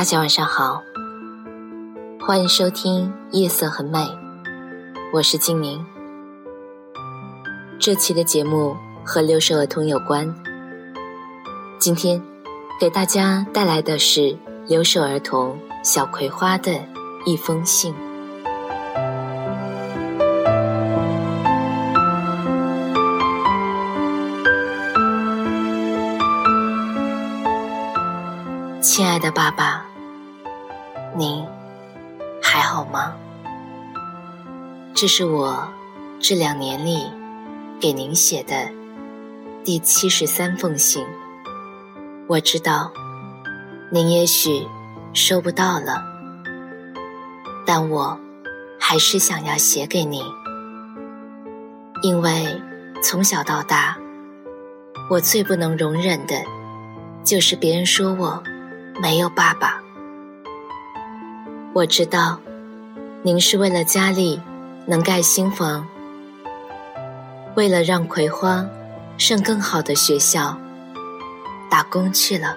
大家晚上好，欢迎收听《夜色很美》，我是静宁。这期的节目和留守儿童有关，今天给大家带来的是留守儿童小葵花的一封信。亲爱的爸爸。您还好吗？这是我这两年里给您写的第七十三封信。我知道您也许收不到了，但我还是想要写给您，因为从小到大，我最不能容忍的就是别人说我没有爸爸。我知道，您是为了家里能盖新房，为了让葵花上更好的学校，打工去了。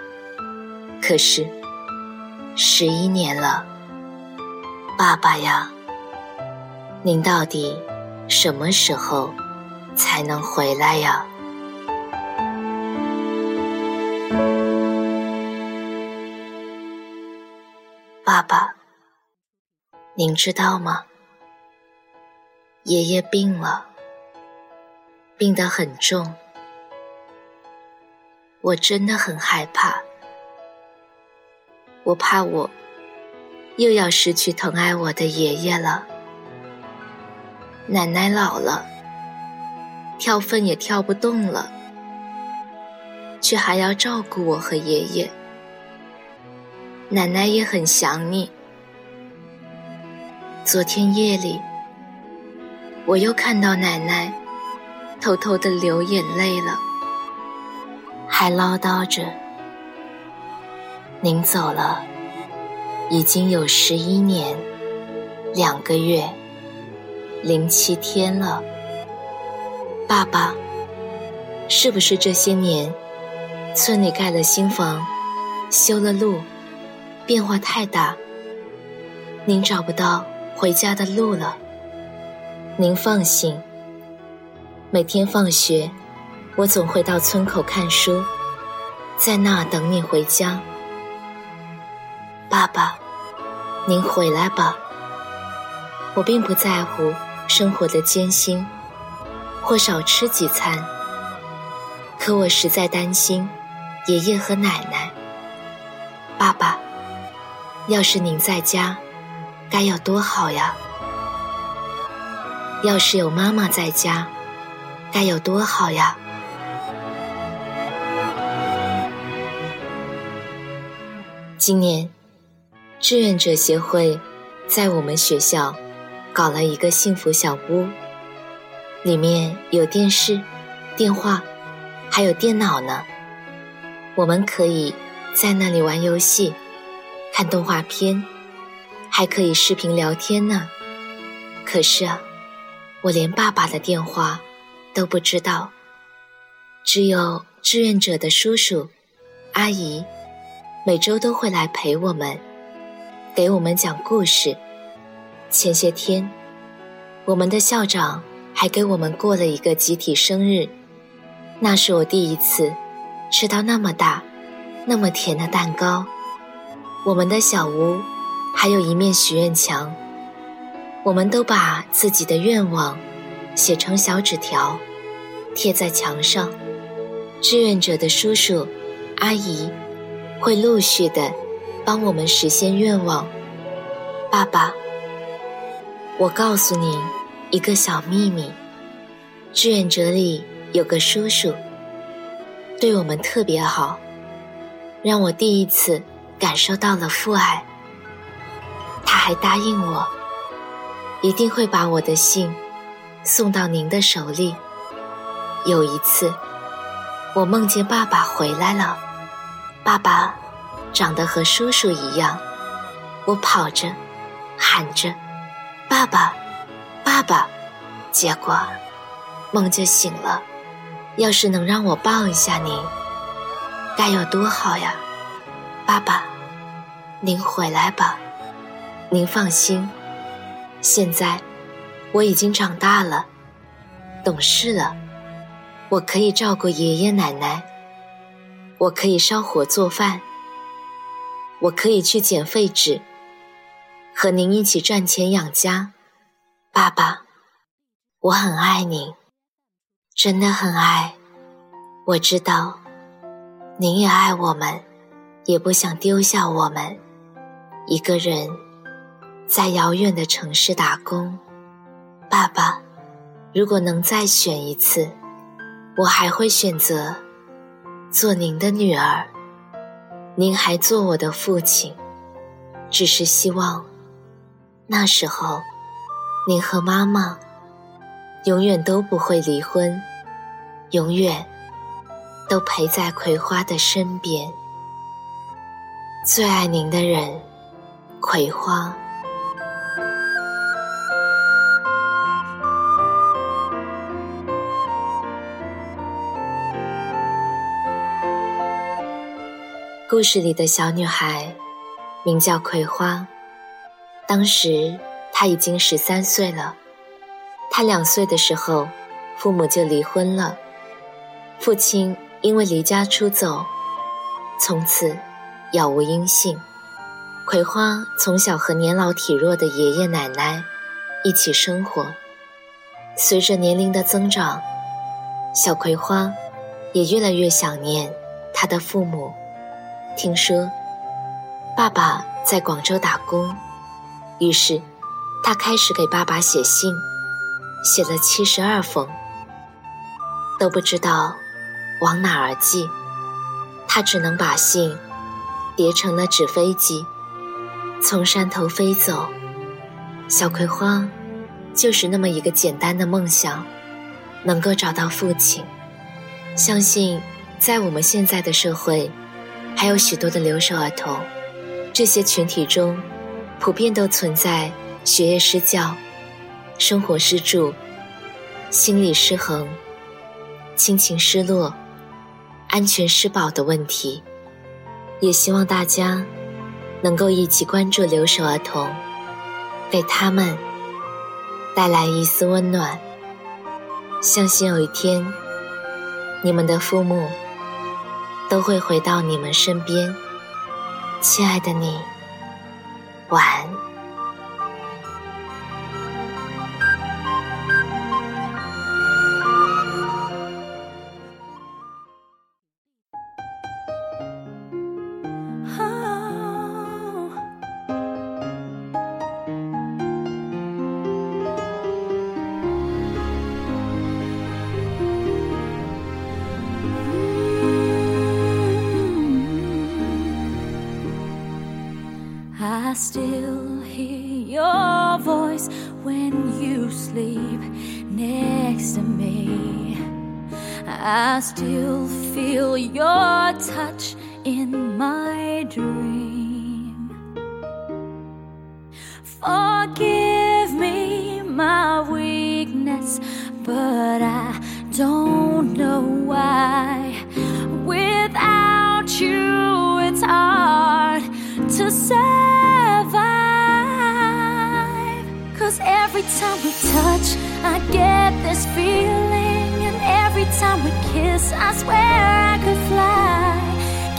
可是，十一年了，爸爸呀，您到底什么时候才能回来呀？爸爸。您知道吗？爷爷病了，病得很重，我真的很害怕。我怕我又要失去疼爱我的爷爷了。奶奶老了，跳粪也跳不动了，却还要照顾我和爷爷。奶奶也很想你。昨天夜里，我又看到奶奶偷偷的流眼泪了，还唠叨着：“您走了，已经有十一年两个月零七天了。爸爸，是不是这些年村里盖了新房，修了路，变化太大，您找不到？”回家的路了，您放心。每天放学，我总会到村口看书，在那等你回家。爸爸，您回来吧。我并不在乎生活的艰辛，或少吃几餐，可我实在担心爷爷和奶奶。爸爸，要是您在家。该有多好呀！要是有妈妈在家，该有多好呀！今年，志愿者协会在我们学校搞了一个幸福小屋，里面有电视、电话，还有电脑呢。我们可以在那里玩游戏、看动画片。还可以视频聊天呢，可是啊，我连爸爸的电话都不知道，只有志愿者的叔叔、阿姨每周都会来陪我们，给我们讲故事。前些天，我们的校长还给我们过了一个集体生日，那是我第一次吃到那么大、那么甜的蛋糕。我们的小屋。还有一面许愿墙，我们都把自己的愿望写成小纸条，贴在墙上。志愿者的叔叔、阿姨会陆续的帮我们实现愿望。爸爸，我告诉你一个小秘密：志愿者里有个叔叔，对我们特别好，让我第一次感受到了父爱。还答应我，一定会把我的信送到您的手里。有一次，我梦见爸爸回来了，爸爸长得和叔叔一样，我跑着喊着“爸爸，爸爸”，结果梦就醒了。要是能让我抱一下您，该有多好呀，爸爸，您回来吧。您放心，现在我已经长大了，懂事了，我可以照顾爷爷奶奶，我可以烧火做饭，我可以去捡废纸，和您一起赚钱养家。爸爸，我很爱您，真的很爱。我知道，您也爱我们，也不想丢下我们一个人。在遥远的城市打工，爸爸，如果能再选一次，我还会选择做您的女儿，您还做我的父亲。只是希望那时候，您和妈妈永远都不会离婚，永远都陪在葵花的身边。最爱您的人，葵花。故事里的小女孩名叫葵花，当时她已经十三岁了。她两岁的时候，父母就离婚了，父亲因为离家出走，从此杳无音信。葵花从小和年老体弱的爷爷奶奶一起生活，随着年龄的增长，小葵花也越来越想念她的父母。听说爸爸在广州打工，于是他开始给爸爸写信，写了七十二封，都不知道往哪儿寄。他只能把信叠成了纸飞机，从山头飞走。小葵花就是那么一个简单的梦想，能够找到父亲。相信在我们现在的社会。还有许多的留守儿童，这些群体中，普遍都存在学业失教、生活失助、心理失衡、亲情失落、安全失保的问题。也希望大家能够一起关注留守儿童，给他们带来一丝温暖。相信有一天，你们的父母。都会回到你们身边，亲爱的你，晚安。I still hear your voice when you sleep next to me. I still feel your touch in my dream. Forgive me my weakness, but I don't every time we touch, I get this feeling. And every time we kiss, I swear I could fly.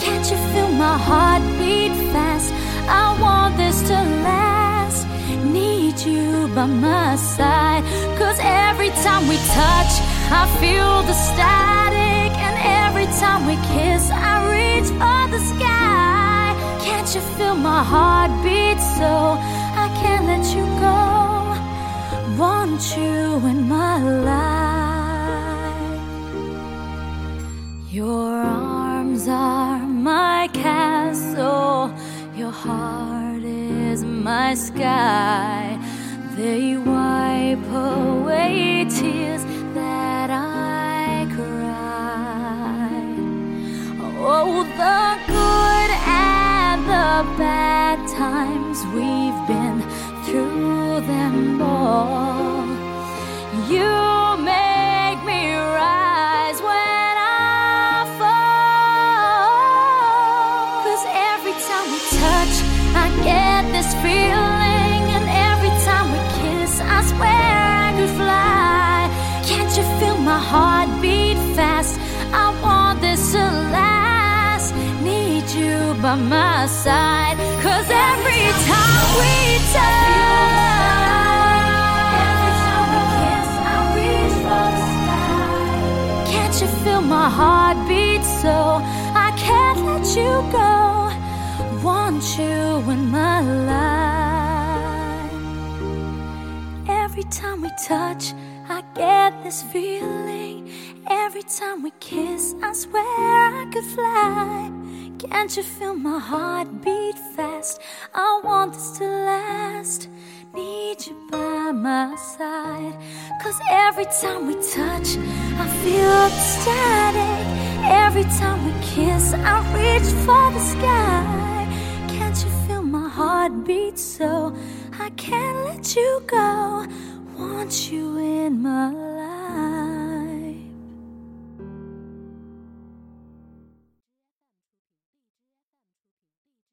Can't you feel my heart beat fast? I want this to last. Need you by my side. Cause every time we touch, I feel the static. And every time we kiss, I reach for the sky. Can't you feel my heart beat so I can't let you go? want you in my life. Your arms are my castle, your heart is my sky. They wipe away tears that I cry. Oh, the good and the bad times we've been through them all. You make me rise when I fall. Cause every time we touch, I get this feeling. And every time we kiss, I swear I could fly. Can't you feel my heart beat fast? I want this to last. Need you by my side. I swear I could fly. Can't you feel my heart beat fast? I want this to last. Need you by my side. Cause every time we touch, I feel ecstatic. Every time we kiss, I reach for the sky. Can't you feel my heart beat so I can't let you go? Want you in my life.